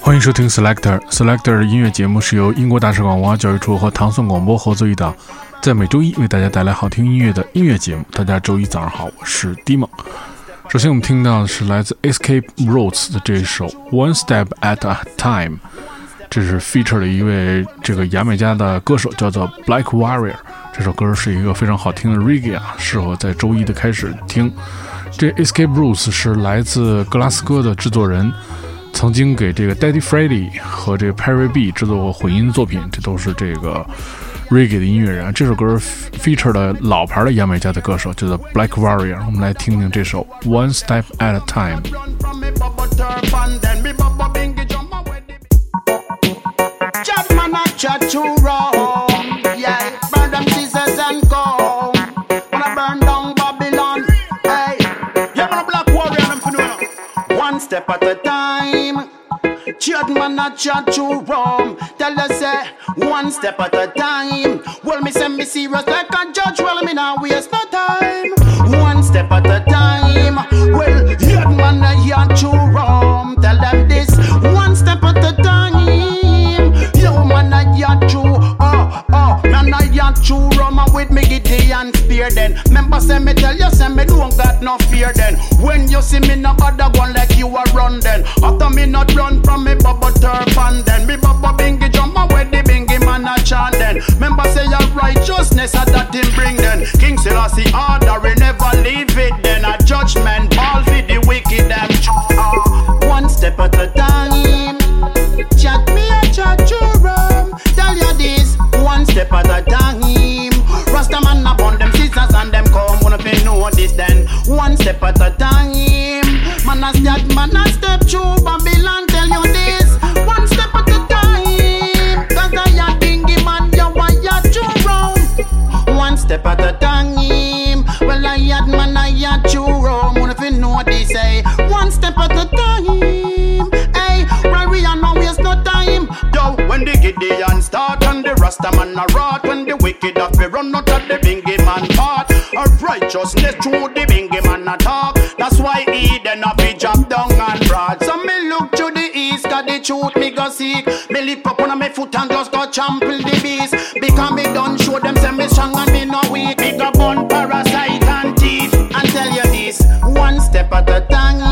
欢迎收听 Selector Selector 音乐节目，是由英国大使馆文化教育处和唐宋广播合作一档，在每周一为大家带来好听音乐的音乐节目。大家周一早上好，我是 d i m o 首先我们听到的是来自 Escape Roots 的这一首 One Step at a Time，这是 feature 的一位这个牙买加的歌手，叫做 Black Warrior。这首歌是一个非常好听的 Reggae 啊，适合在周一的开始听。这 Escape Roots 是来自格拉斯哥的制作人。曾经给这个 Daddy Freddy 和这个 Perry B 制作过混音作品，这都是这个 Reggae 的音乐人。这首歌 feature 的老牌的牙买加的歌手叫做 Black Warrior。我们来听听这首 One Step at a Time。Step at a time. Chat man a chat to rum. Tell us say one step at a time. Well me say me serious like a judge. Well me now waste no time. One step at a time. And spear then. Remember say me tell you say me don't got no fear then. When you see me no bother one like you are run then. After me not run from me bubble turban then. Me bubble bingy jump and where the bingy man a chant then. Remember say your righteousness a that him bring then. King Selassie order at a time. Man a step, man a step through Babylon. Tell you this. One step at a time. Cause I a dingy man, you a ya to round. One step at a time. Well I had man I had to roam. Wanna fi know this say. One step at a time. Hey, right we are no waste no time. Yo, when the Gideon start and the Rasta man a rot, when the wicked have run out of the bingy man part. Of righteousness through the bingy a talk. That's why Eden a be drop down and broad. So me look to the east, cause the truth me go seek. Me lift up on my foot and just go trample the beast. Because me done show them say me strong and me no weak. Me go burn parasite and thief. And tell you this, one step at a time.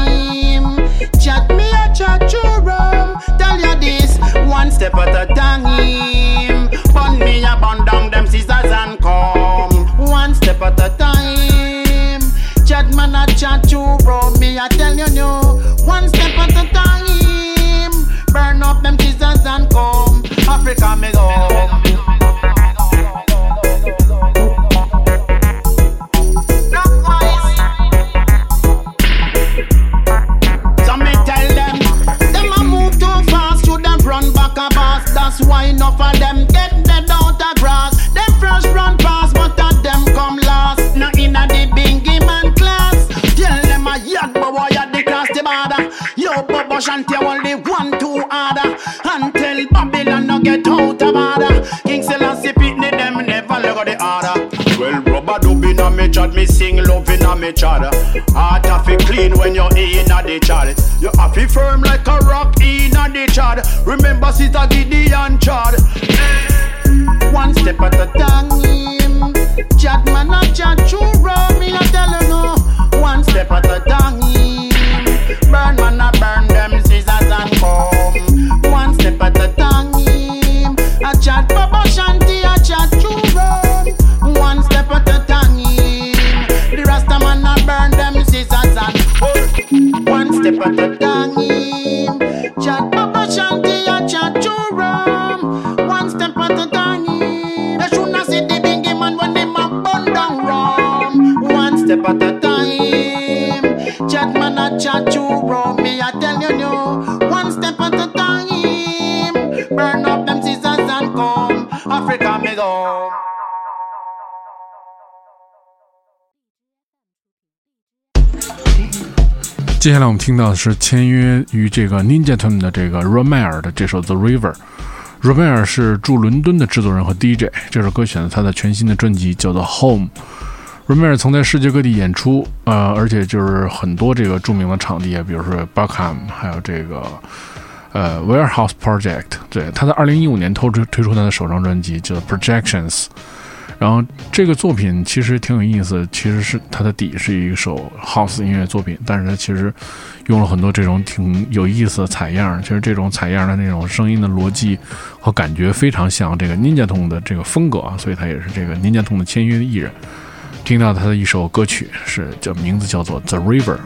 Chat. Heart have to clean when you're inna the chat. You have to firm like a rock inna the chat. Remember, Sister Gideon chat. One step at a time. Chat man a chat 接下来我们听到的是签约于这个 Ninja Tune 的这个 Romaire 的这首 The River。Romaire 是驻伦敦的制作人和 DJ，这首歌选自他的全新的专辑叫做 Home。Ramirez 曾在世界各地演出，呃，而且就是很多这个著名的场地啊，比如说 Buckham，还有这个呃 Warehouse Project。对，他在二零一五年推出推出他的首张专辑叫 Projections。然后这个作品其实挺有意思，其实是它的底是一首 House 音乐作品，但是它其实用了很多这种挺有意思的采样。其实这种采样的那种声音的逻辑和感觉非常像这个 Ninja Tune 的这个风格啊，所以他也是这个 Ninja Tune 的签约艺人。听到他的一首歌曲是叫名字叫做 The River。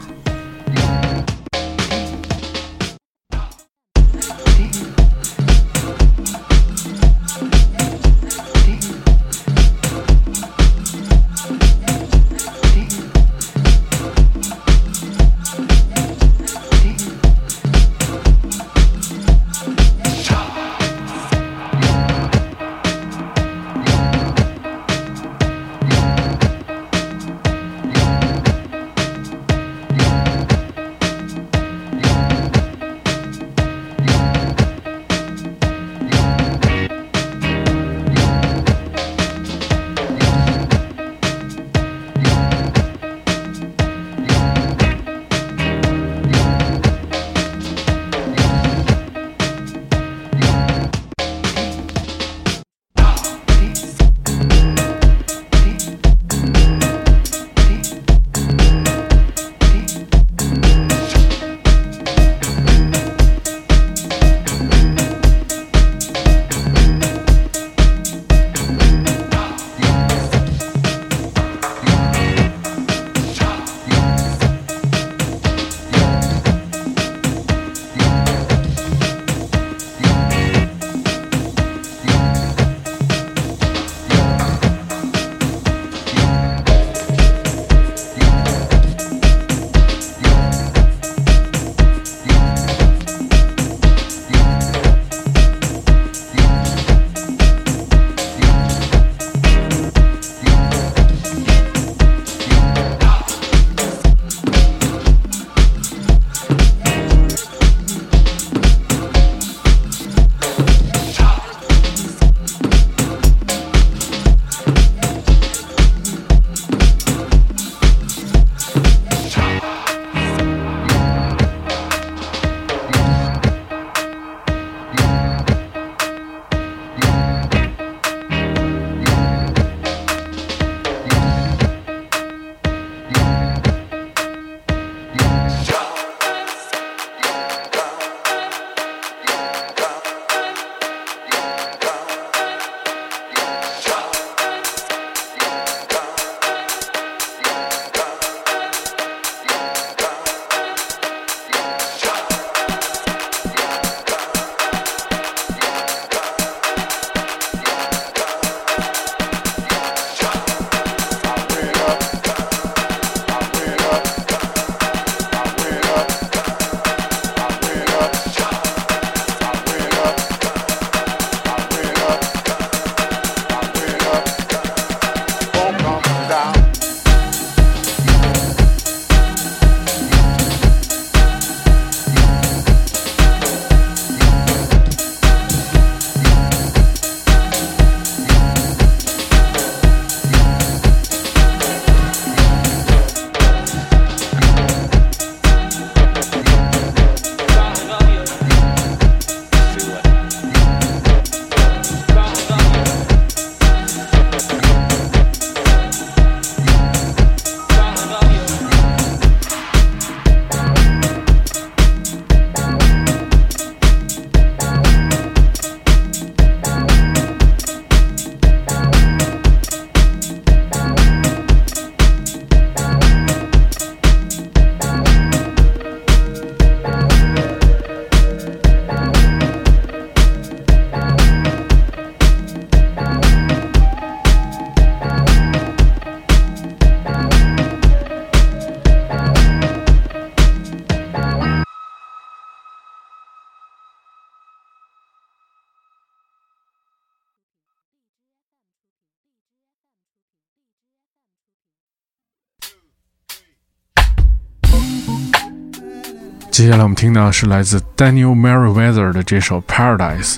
接下来我们听到是来自 Daniel Merriweather 的这首《Paradise》。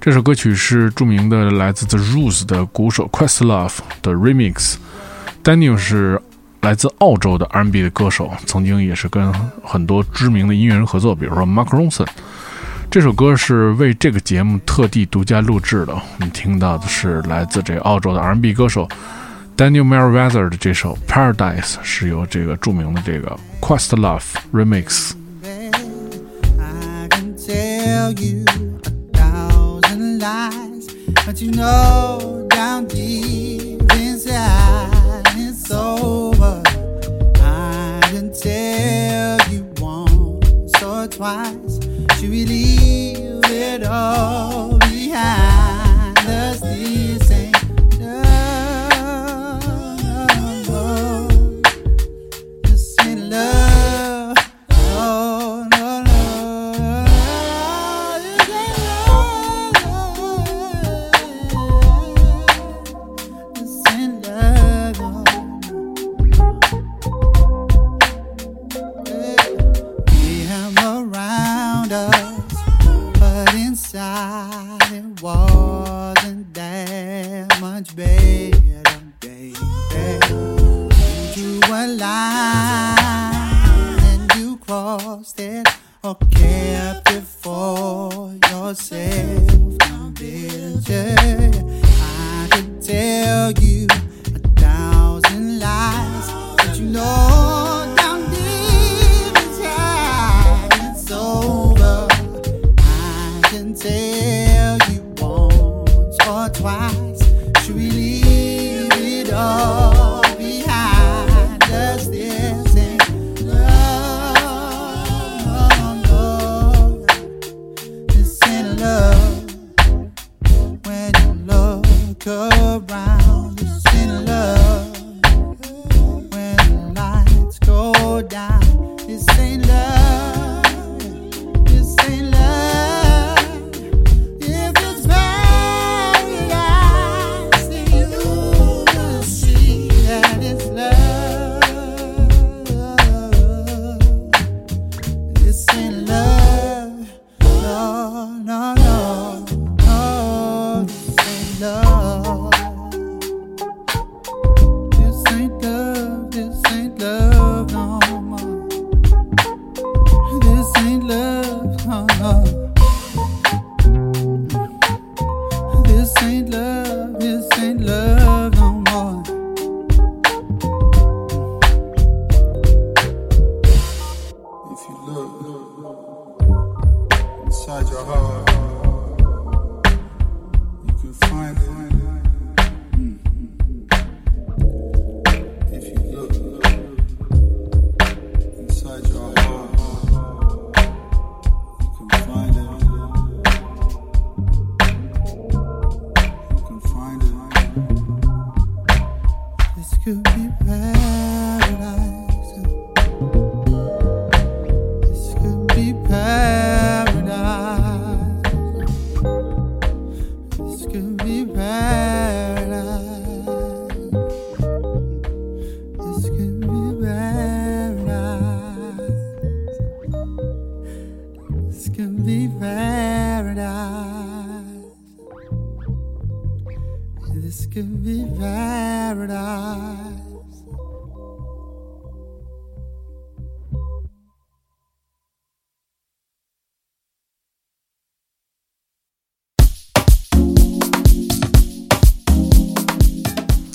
这首歌曲是著名的来自 The Roots 的鼓手 Questlove 的 remix。Daniel 是来自澳洲的 R&B 的歌手，曾经也是跟很多知名的音乐人合作，比如说 Mark Ronson。这首歌是为这个节目特地独家录制的。我们听到的是来自这澳洲的 R&B 歌手 Daniel Merriweather 的这首《Paradise》，是由这个著名的这个 Questlove Remix。tell you a thousand lies, but you know down deep inside it's over. I can tell you once or twice, to believe it all? Around, Bible.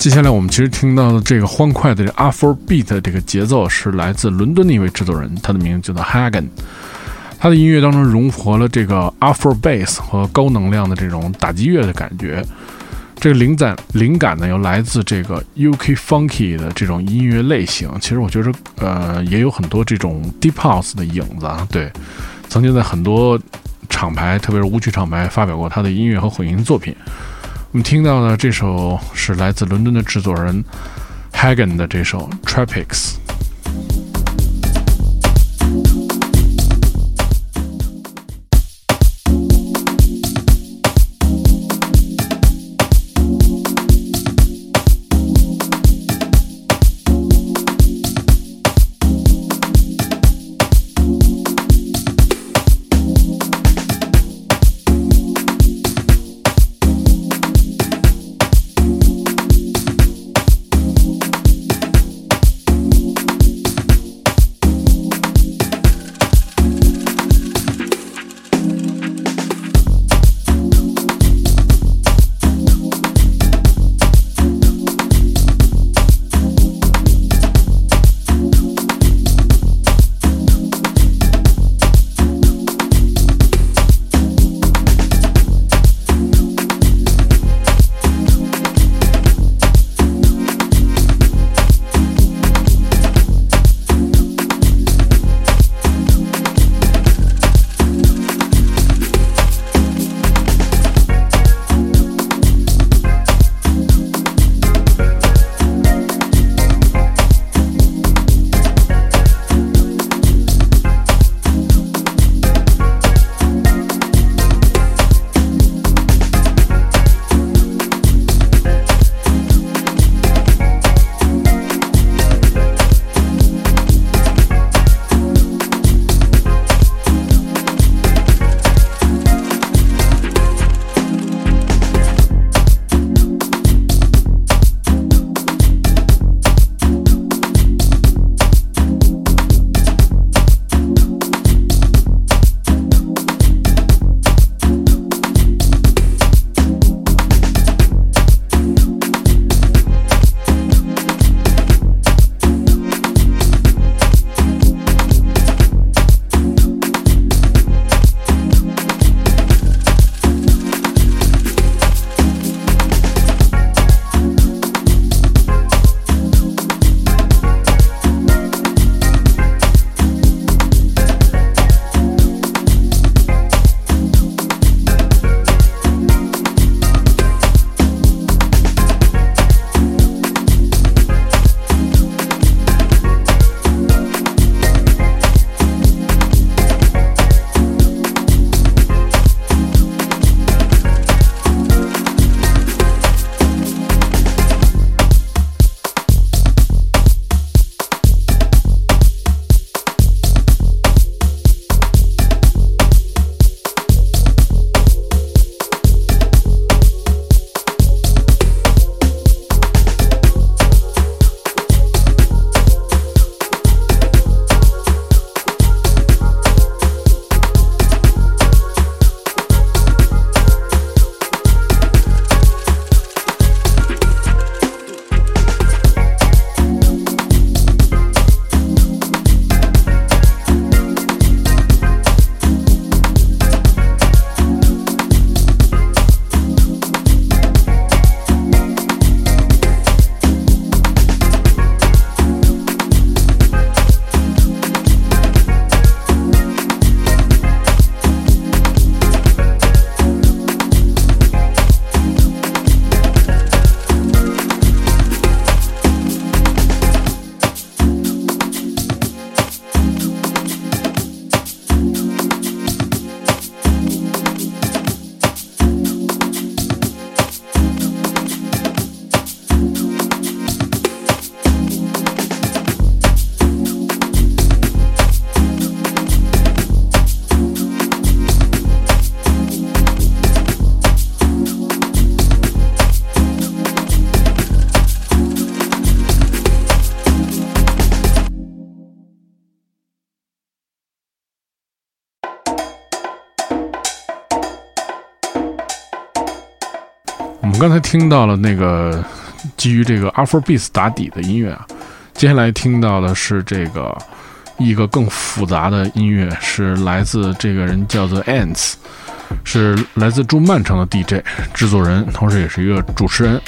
接下来我们其实听到的这个欢快的这 Afro Beat 的这个节奏是来自伦敦的一位制作人，他的名字叫做 Hagen。他的音乐当中融合了这个 Afro Bass 和高能量的这种打击乐的感觉。这个灵感灵感呢，又来自这个 UK Funky 的这种音乐类型。其实我觉得，呃，也有很多这种 Deep House 的影子啊。对，曾经在很多厂牌，特别是舞曲厂牌发表过他的音乐和混音作品。我们听到的这首是来自伦敦的制作人 Hagen 的这首 Tropics。我们刚才听到了那个基于这个 Afrobeat 打底的音乐啊，接下来听到的是这个一个更复杂的音乐，是来自这个人叫做 Ants，是来自驻曼城的 DJ 制作人，同时也是一个主持人。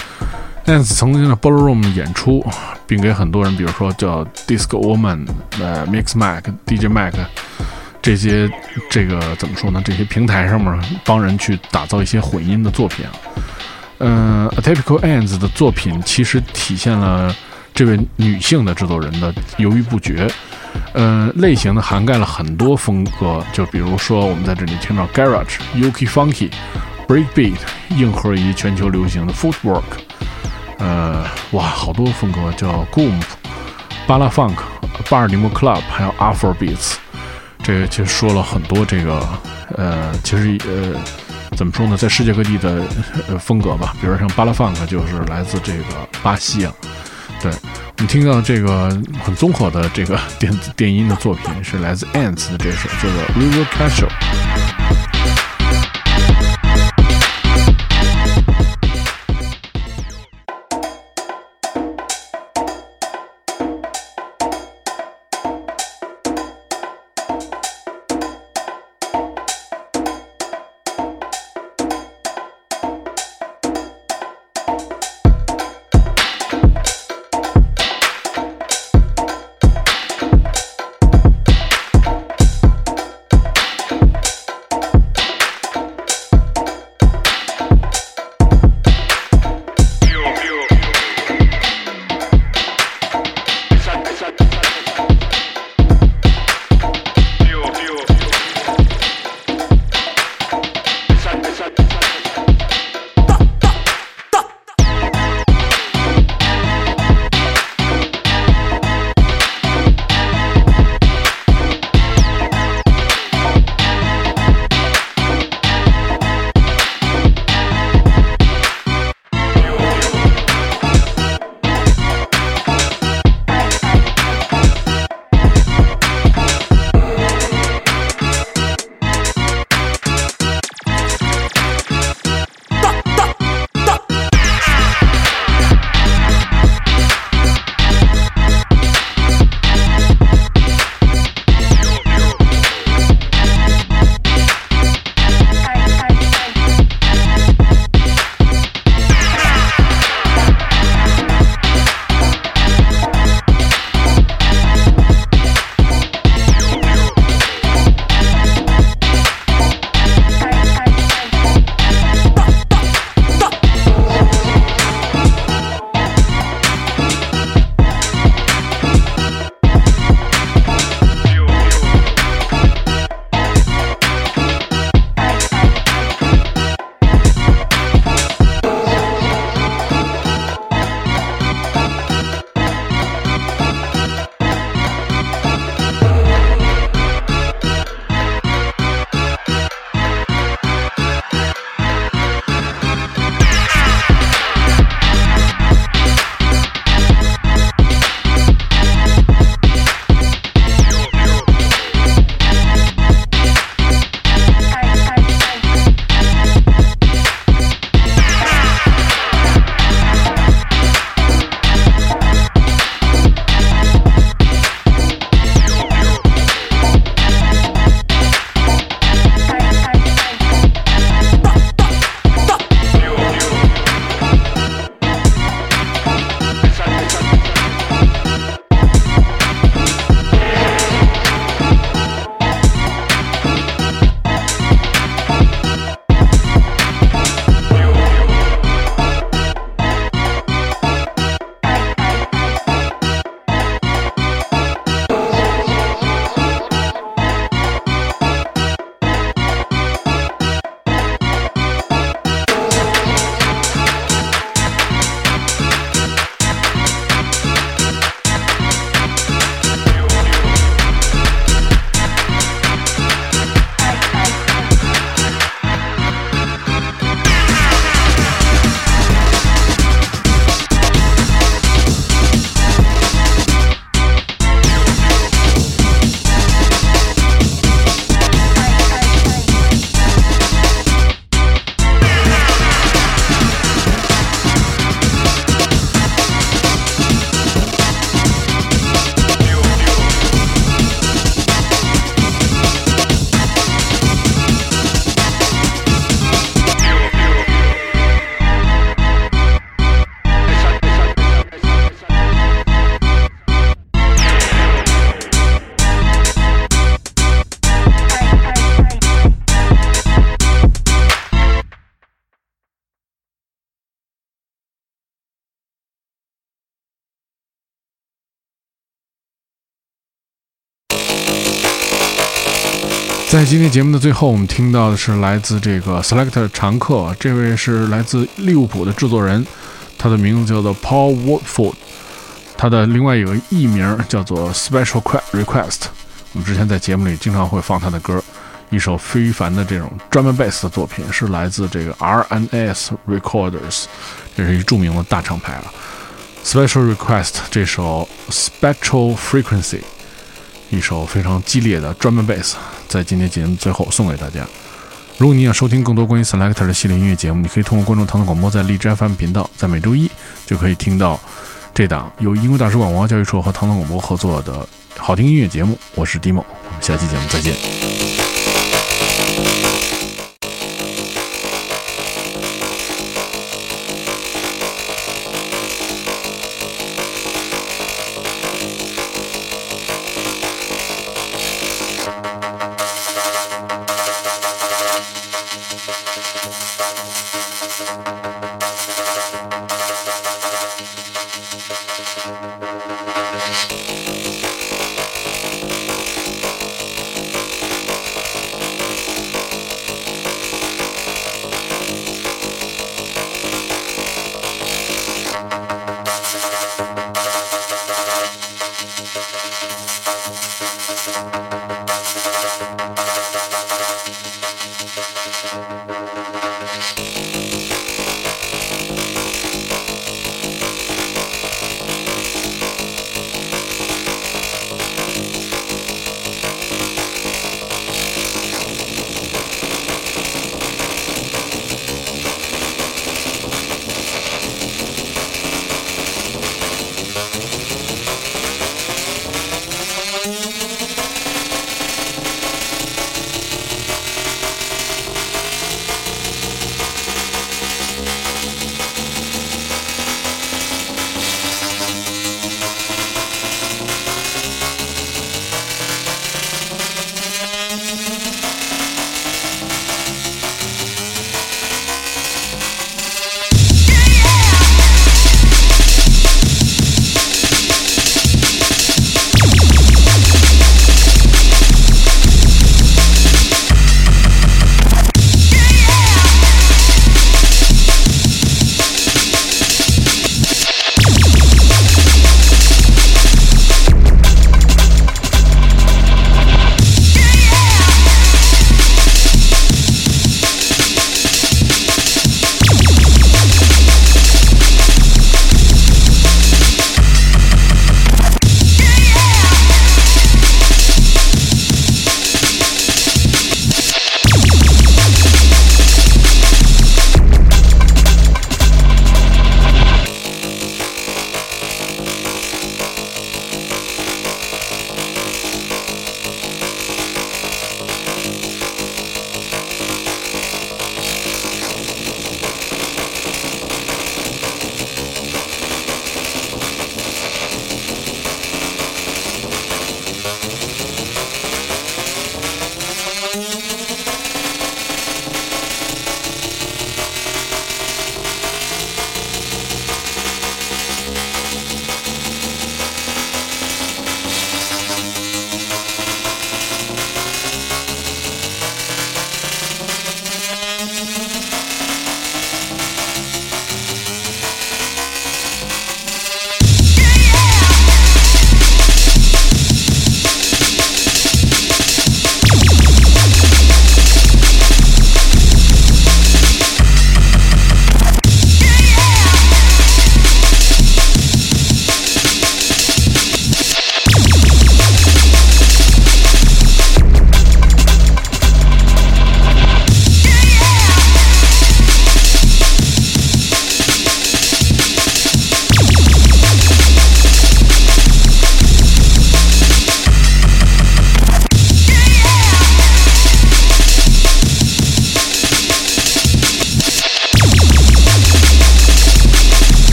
Ants 曾经在 Ballroom 演出，并给很多人，比如说叫 Disco Woman、呃 Mix Mac、DJ Mac 这些这个怎么说呢？这些平台上面帮人去打造一些混音的作品啊。嗯、a t y p i c a l Ants 的作品其实体现了这位女性的制作人的犹豫不决。呃，类型呢涵盖了很多风格，就比如说我们在这里听到 Garage、UK Funky、Breakbeat、硬核以及全球流行的 Footwork。呃，哇，好多风格叫 Goom、巴拉 Funk、巴尔的摩 Club，还有 Afro Beats。这个其实说了很多这个呃，其实呃，怎么说呢，在世界各地的呃风格吧，比如像巴拉 Funk 就是来自这个巴西啊。对，我们听到这个很综合的这个电子电音的作品是来自 Ants 的这首叫做 River Casual。节目的最后，我们听到的是来自这个 Selector 常客，这位是来自利物浦的制作人，他的名字叫做 Paul Watford，他的另外有个艺名叫做 Special Request。我们之前在节目里经常会放他的歌，一首非凡的这种专门贝斯的作品，是来自这个 RNS Recorders，这是一著名的大厂牌了。Special Request 这首 Special Frequency。一首非常激烈的专门贝斯，在今天节目最后送给大家。如果你想收听更多关于 Selector 的系列音乐节目，你可以通过关注唐宋广播在荔枝 FM 频道，在每周一就可以听到这档由英国大使馆文化教育处和唐宋广播合作的好听音乐节目。我是 Dimo，我们下期节目再见。